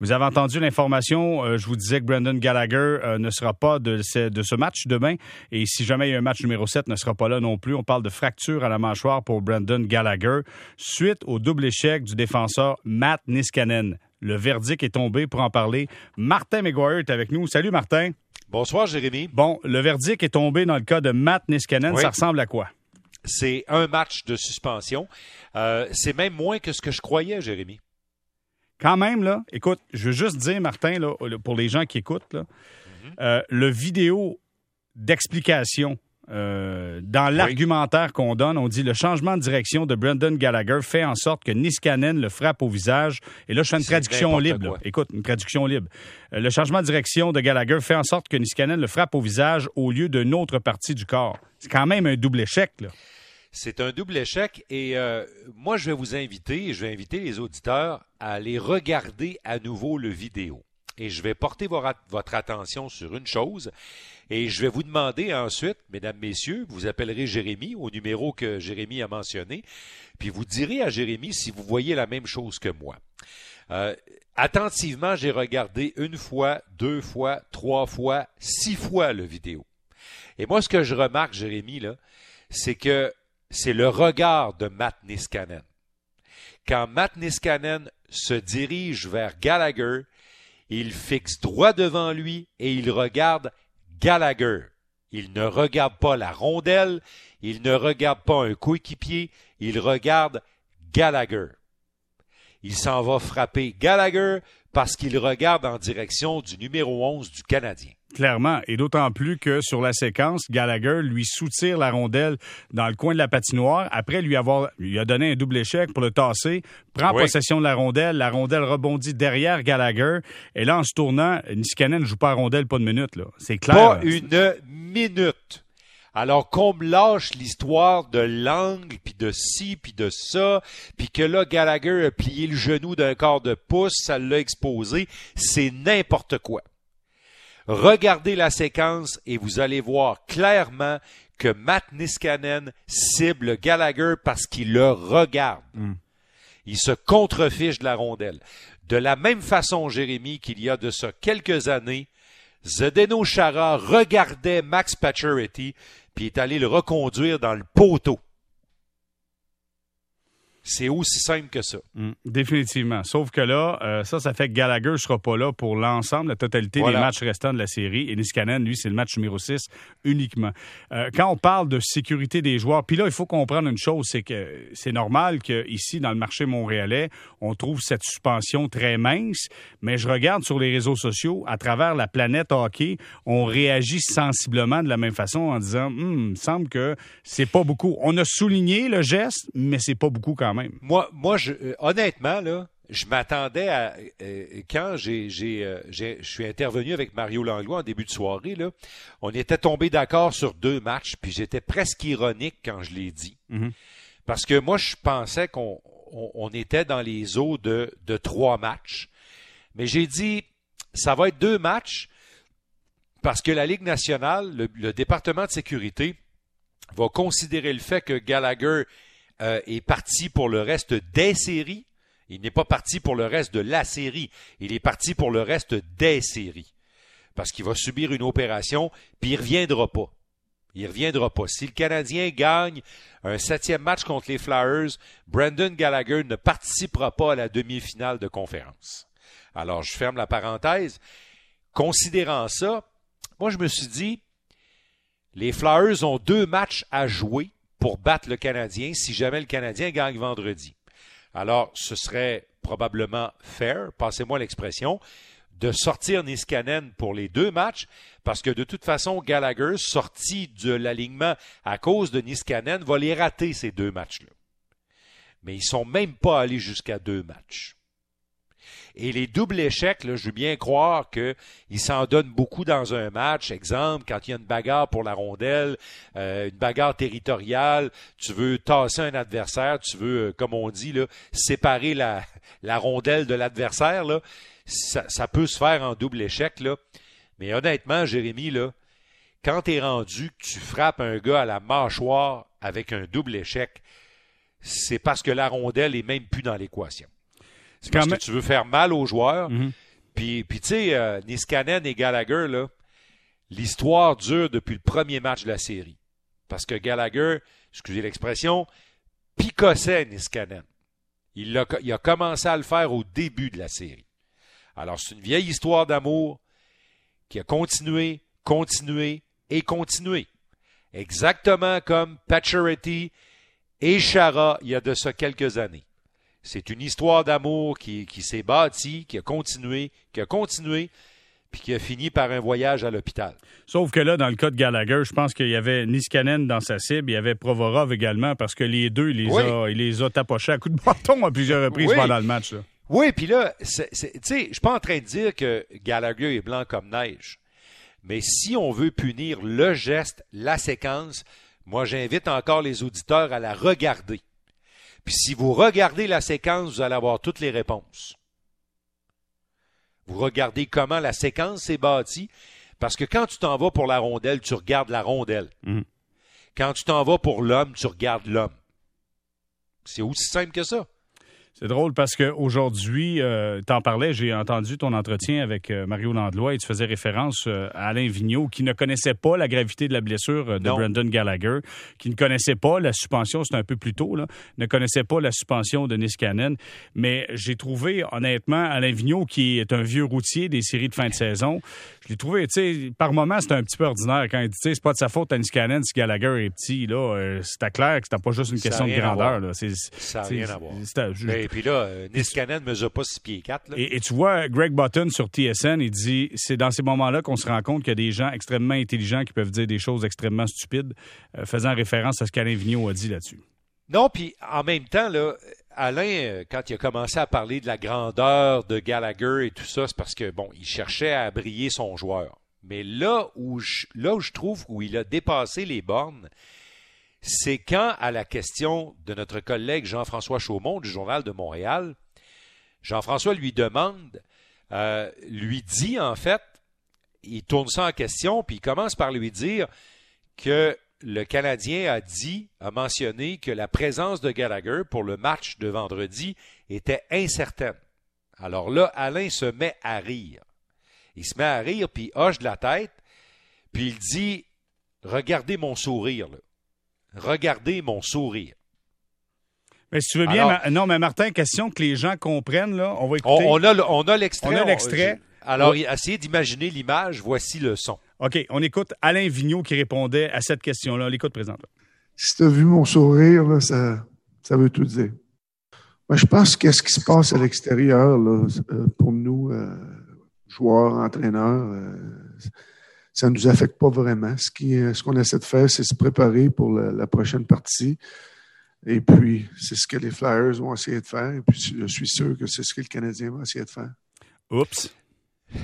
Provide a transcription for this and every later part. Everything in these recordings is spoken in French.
Vous avez entendu l'information, euh, je vous disais que Brandon Gallagher euh, ne sera pas de ce, de ce match demain. Et si jamais il y a un match numéro 7, ne sera pas là non plus. On parle de fracture à la mâchoire pour Brandon Gallagher suite au double échec du défenseur Matt Niskanen. Le verdict est tombé pour en parler. Martin McGuire est avec nous. Salut Martin. Bonsoir Jérémy. Bon, le verdict est tombé dans le cas de Matt Niskanen. Ça ressemble à quoi? C'est un match de suspension. Euh, c'est même moins que ce que je croyais, Jérémy quand même, là, écoute, je veux juste dire, Martin, là, pour les gens qui écoutent, là, euh, le vidéo d'explication euh, dans l'argumentaire qu'on donne, on dit le changement de direction de Brendan Gallagher fait en sorte que Niskanen le frappe au visage. Et là, je fais une traduction libre. Écoute, une traduction libre. Euh, le changement de direction de Gallagher fait en sorte que Niskanen le frappe au visage au lieu d'une autre partie du corps. C'est quand même un double échec. Là. C'est un double échec et euh, moi je vais vous inviter, je vais inviter les auditeurs à aller regarder à nouveau le vidéo. Et je vais porter votre attention sur une chose et je vais vous demander ensuite, mesdames, messieurs, vous appellerez Jérémy au numéro que Jérémy a mentionné, puis vous direz à Jérémy si vous voyez la même chose que moi. Euh, attentivement, j'ai regardé une fois, deux fois, trois fois, six fois le vidéo. Et moi, ce que je remarque, Jérémy, là, c'est que c'est le regard de Matt Niskanen. Quand Matt Niskanen se dirige vers Gallagher, il fixe droit devant lui et il regarde Gallagher. Il ne regarde pas la rondelle, il ne regarde pas un coéquipier, il regarde Gallagher. Il s'en va frapper Gallagher parce qu'il regarde en direction du numéro 11 du Canadien. Clairement, et d'autant plus que sur la séquence, Gallagher lui soutire la rondelle dans le coin de la patinoire. Après lui avoir lui a donné un double échec pour le tasser, prend possession de la rondelle, la rondelle rebondit derrière Gallagher. Et là, en se tournant, Niskanen ne joue pas à rondelle pas de minute. Là. C'est clair. Pas une minute. Alors qu'on me lâche l'histoire de l'angle, puis de ci, puis de ça, puis que là, Gallagher a plié le genou d'un quart de pouce, ça l'a exposé, c'est n'importe quoi. Regardez la séquence et vous allez voir clairement que Matt Niskanen cible Gallagher parce qu'il le regarde. Hmm. Il se contrefiche de la rondelle. De la même façon, Jérémy, qu'il y a de ça quelques années, Zdeno Chara regardait Max Pacioretty puis est allé le reconduire dans le poteau. C'est aussi simple que ça. Mm, définitivement. Sauf que là, euh, ça, ça fait que Gallagher ne sera pas là pour l'ensemble, la totalité des matchs restants de la série. Et Niskanen, lui, c'est le match numéro 6 uniquement. Euh, quand on parle de sécurité des joueurs, puis là, il faut comprendre une chose, c'est que c'est normal qu'ici, dans le marché montréalais, on trouve cette suspension très mince, mais je regarde sur les réseaux sociaux, à travers la planète hockey, on réagit sensiblement de la même façon en disant, hum, il me semble que c'est pas beaucoup. On a souligné le geste, mais c'est pas beaucoup quand même. Moi, moi je, euh, honnêtement, là, je m'attendais à euh, quand j'ai euh, j'ai je suis intervenu avec Mario Langlois en début de soirée là, on était tombé d'accord sur deux matchs puis j'étais presque ironique quand je l'ai dit. Mhm. Parce que moi je pensais qu'on on, était dans les eaux de de trois matchs. Mais j'ai dit ça va être deux matchs parce que la Ligue nationale, le département de sécurité va considérer le fait que Gallagher euh, est parti pour le reste des séries. Il n'est pas parti pour le reste de la série. Il est parti pour le reste des séries. Parce qu'il va subir une opération, puis il reviendra pas. Il reviendra pas. Si le Canadien gagne un septième match contre les Flyers, Brandon Gallagher ne participera pas à la demi-finale de conférence. Alors, je ferme la parenthèse. Considérant ça, moi, je me suis dit, les Flyers ont deux matchs à jouer pour battre le Canadien si jamais le Canadien gagne vendredi. Alors, ce serait probablement fair, passez-moi l'expression, de sortir Niskanen pour les deux matchs, parce que de toute façon, Gallagher, sorti de l'alignement à cause de Niskanen, va les rater ces deux matchs-là. Mais ils sont même pas allés jusqu'à deux matchs. Et les doubles échecs, je veux bien croire qu'ils s'en donnent beaucoup dans un match. Exemple, quand il y a une bagarre pour la rondelle, euh, une bagarre territoriale, tu veux tasser un adversaire, tu veux, euh, comme on dit, séparer la, rondelle de l'adversaire, ça, peut se faire en double échec. Mais honnêtement, Jérémy, là, quand tu es rendu que tu frappes un gars à la mâchoire avec un double échec, c'est parce que la rondelle est même plus dans l'équation. C'est parce que tu veux faire mal aux joueurs. Mhm. Puis, puis tu sais, euh, Niskanen et Gallagher, là, l'histoire dure depuis le premier match de la série. Parce que Gallagher, excusez l'expression, picossait Niskanen. Il a, il a commencé à le faire au début de la série. Alors, c'est une vieille histoire d'amour qui a continué, continué et continué. Exactement comme Pacioretty et Chara il y a de ça quelques années. C'est une histoire d'amour qui, qui s'est bâtie, qui a continué, qui a continué, puis qui a fini par un voyage à l'hôpital. Sauf que là, dans le cas de Gallagher, je pense qu'il y avait Niskanen dans sa cible, il y avait Provorov également, parce que les deux, il les, a, il les a tapochés à coups de bâton à plusieurs reprises pendant le match. Oui, puis là, tu sais, je suis pas en train de dire que Gallagher est blanc comme neige. Mais si on veut punir le geste, la séquence, moi j'invite encore les auditeurs à la regarder. Puis si vous regardez la séquence, vous allez avoir toutes les réponses. Vous regardez comment la séquence s'est bâtie, parce que quand tu t'en vas pour la rondelle, tu regardes la rondelle. Mhm. Quand tu t'en vas pour l'homme, tu regardes l'homme. C'est aussi simple que ça. C'est drôle parce qu'aujourd'hui, euh, t'en parlais, j'ai entendu ton entretien avec euh, Mario Landlois et tu faisais référence euh, à Alain Vigneault qui ne connaissait pas la gravité de la blessure euh, de Brandon Gallagher, qui ne connaissait pas la suspension, c'était un peu plus tôt, là, ne connaissait pas la suspension de Niskanen. Mais j'ai trouvé, honnêtement, Alain Vigneault, qui est un vieux routier des séries de fin de saison, je l'ai trouvé, tu sais, par moments, c'était un petit peu ordinaire quand il dit, tu sais, c'est pas de sa faute à Niskanen si Gallagher est petit, là. c'était clair que c'était pas juste une question de grandeur, là. Ça n'a rien à voir. Et puis là, euh, Niskanen ne mesure pas 6 pieds 4. Et, tu vois, Greg Button sur TSN, il dit c'est dans ces moments-là qu'on se rend compte qu'il y a des gens extrêmement intelligents qui peuvent dire des choses extrêmement stupides, euh, faisant référence à ce qu'Alain Vigneault a dit là-dessus. Non, puis en même temps, là, Alain, euh, quand il a commencé à parler de la grandeur de Gallagher et tout ça, c'est parce que, bon, il cherchait à briller son joueur. Mais là où je, là où je trouve où il a dépassé les bornes, c'est quand, à la question de notre collègue Jean-François Chaumont du Journal de Montréal, Jean-François lui demande, euh, lui dit en fait, il tourne ça en question, puis il commence par lui dire que le Canadien a dit, a mentionné que la présence de Gallagher pour le match de vendredi était incertaine. Alors là, Alain se met à rire. Il se met à rire, puis hoche de la tête, puis il dit Regardez mon sourire. Là. Regardez mon sourire. Mais si tu veux bien, non, mais Martin, question que les gens comprennent, là, on va écouter. On, a, l'extrait. On a l'extrait. Alors, essayez d'imaginer l'image, voici le son. OK, on écoute Alain Vigneault qui répondait à cette question-là. On l'écoute présent. Si tu as vu mon sourire, là, ça, ça veut tout dire. Moi, je pense qu'est-ce qui se passe à l'extérieur euh, pour nous, euh, joueurs, entraîneurs, euh, ça ne nous affecte pas vraiment. Ce qu'on ce qu'on essaie de faire, c'est se préparer pour la, prochaine partie. Et puis, c'est ce que les Flyers vont essayer de faire. Et puis, je suis sûr que c'est ce que le Canadien va essayer de faire. Oups.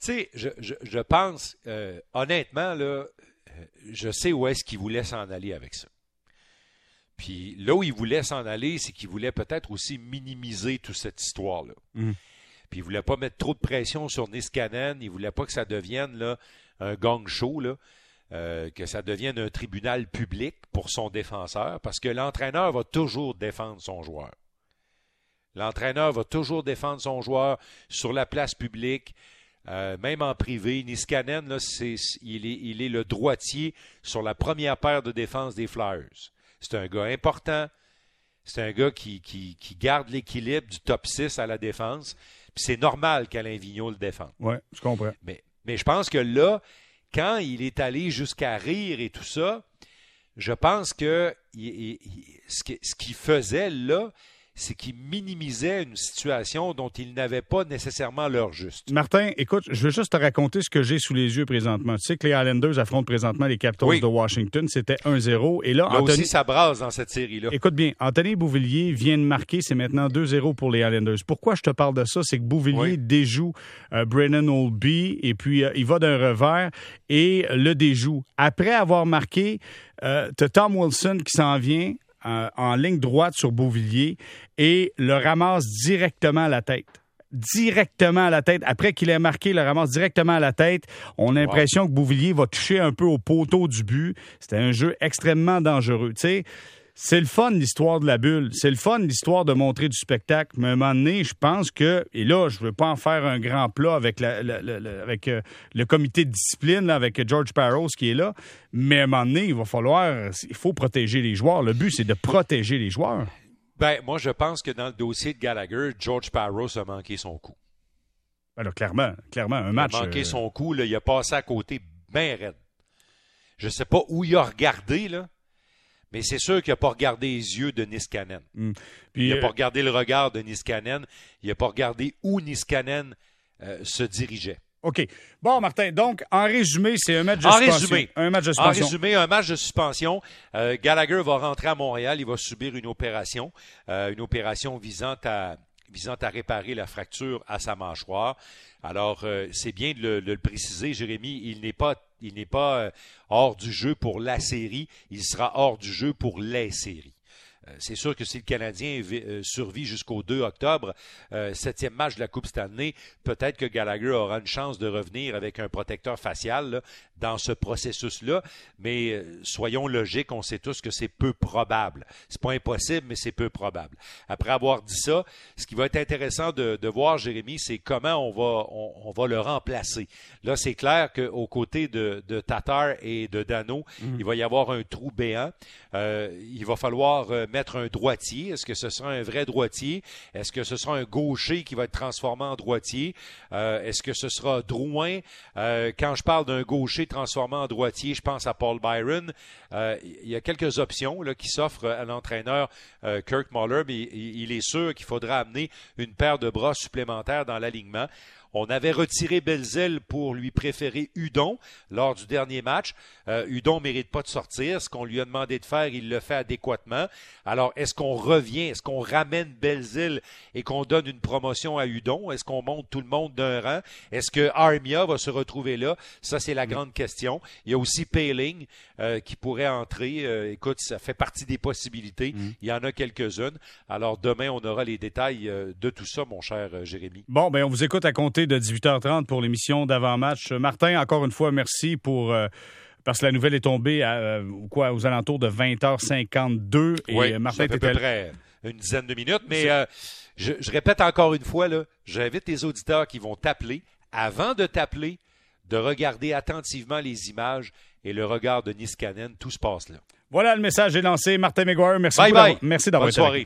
Tu sais, je, je, pense, euh, honnêtement, là, euh, je sais où est-ce qu'il voulait s'en aller avec ça. Puis là où il voulait s'en aller, c'est qu'il voulait peut-être aussi minimiser toute cette histoire-là. Mm. Puis il voulait pas mettre trop de pression sur Niskanen. Il voulait pas que ça devienne là, un gang show, là, euh, que ça devienne un tribunal public pour son défenseur, parce que l'entraîneur va toujours défendre son joueur. L'entraîneur va toujours défendre son joueur sur la place publique, euh, même en privé. Niskanen, là, c'est, il, est, il est le droitier sur la première paire de défense des Flyers. C'est un gars important. C'est un gars qui, qui, qui garde l'équilibre du top 6 à la défense. Puis c'est normal qu'Alain Vigneault le défende. Oui, je comprends. Mais mais je pense que là, quand il est allé jusqu'à rire et tout ça, je pense que ce qu'il faisait là, c'est qu'il minimisait une situation dont il n'avait pas nécessairement l'heure juste. Martin, écoute, je veux juste te raconter ce que j'ai sous les yeux présentement. Tu sais que les Islanders affrontent présentement les Capitals de Washington. C'était 1-0. Et là, là aussi, ça brasse dans cette série-là. Écoute bien, Anthony Bouvillier vient de marquer. C'est maintenant 2-0 pour les Islanders. Pourquoi je te parle de ça? C'est que Bouvillier déjoue euh, Brennan Oldby et puis euh, il va d'un revers et le déjoue. Après avoir marqué, euh, tu as Tom Wilson qui s'en vient en, ligne droite sur Beauvillier et le ramasse directement à la tête directement à la tête. Après qu'il ait marqué, le ramasse directement à la tête. On a l'impression que Bouvillier va toucher un peu au poteau du but. C'était un jeu extrêmement dangereux. Tu sais, c'est le fun l'histoire de la bulle. C'est le fun l'histoire de montrer du spectacle. Mais à un moment donné, je pense que, et là, je veux pas en faire un grand plat avec, la, avec euh, le comité de discipline, avec George Parros qui est là. Mais à un moment donné, il va falloir, il faut protéger les joueurs. Le but, c'est de protéger les joueurs. Ben, moi, je pense que dans le dossier de Gallagher, George Parros a manqué son coup. Alors, clairement, clairement, un match. Il a manqué euh, son coup, là, il a passé à côté bien raide. Je ne sais pas où il a regardé, là, mais c'est sûr qu'il n'a pas regardé les yeux de Niskanen. Hmm. il n'a pas euh, regardé le regard de Niskanen. Il n'a pas regardé où Niskanen euh, se dirigeait. OK. Bon, Martin, donc, en résumé, c'est un match de suspension. Résumé, un match de suspension. En résumé, un match de suspension. Gallagher va rentrer à Montréal. Il va subir une opération. une opération visant à visant à réparer la fracture à sa mâchoire. Alors, euh, c'est bien de le, préciser, Jérémy, il n'est pas, il n'est pas euh, hors du jeu pour la série, il sera hors du jeu pour les séries. Euh, c'est sûr que si le Canadien euh, survit jusqu'au 2 octobre, euh, septième match de la Coupe Stanley, peut-être que Gallagher aura une chance de revenir avec un protecteur facial dans ce processus-là. Mais soyons logiques, on sait tous que c'est peu probable. C'est pas impossible, mais c'est peu probable. Après avoir dit ça, ce qui va être intéressant de, voir, Jérémy, c'est comment on va, on, va le remplacer. Là, c'est clair qu'aux côtés de, de, Tatar et de Dano, mm. il va y avoir un trou béant. il va falloir mettre un droitier? Est-ce que ce sera un vrai droitier? Est-ce que ce sera un gaucher qui va être transformé en droitier? Euh, est-ce que ce sera Drouin? Euh, quand je parle d'un gaucher transformé en droitier, je pense à Paul Byron. Euh, il y a quelques options qui s'offrent à l'entraîneur Kirk Muller, mais il est sûr qu'il faudra amener une paire de bras supplémentaires dans l'alignement. On avait retiré Belzil pour lui préférer Udon lors du dernier match. Euh, Udon mérite pas de sortir. Ce qu'on lui a demandé de faire, il le fait adéquatement. Alors, est-ce qu'on revient, est-ce qu'on ramène Belzil et qu'on donne une promotion à Udon? Est-ce qu'on monte tout le monde d'un rang? Est-ce que Armia va se retrouver là? Ça, c'est la grande question. Il y a aussi Payling euh, qui pourrait entrer. Euh, écoute, ça fait partie des possibilités. Mm. Il y en a quelques-unes. Alors, demain, on aura les détails de tout ça, mon cher Jérémy. Bon, ben on vous écoute à compter de 18h30 pour l'émission d'avant-match. Martin, encore une fois, merci pour. Euh, parce que la nouvelle est tombée à, euh, quoi, aux alentours de 20h52. Et oui, Martin ça fait à peu près une dizaine de minutes. Mais euh, je, répète encore une fois, j'invite les auditeurs qui vont t'appeler, avant de t'appeler, de regarder attentivement les images et le regard de Niskanen. Tout se passe là. Voilà, le message est lancé. Martin McGuire, merci, bye bye. merci d'avoir été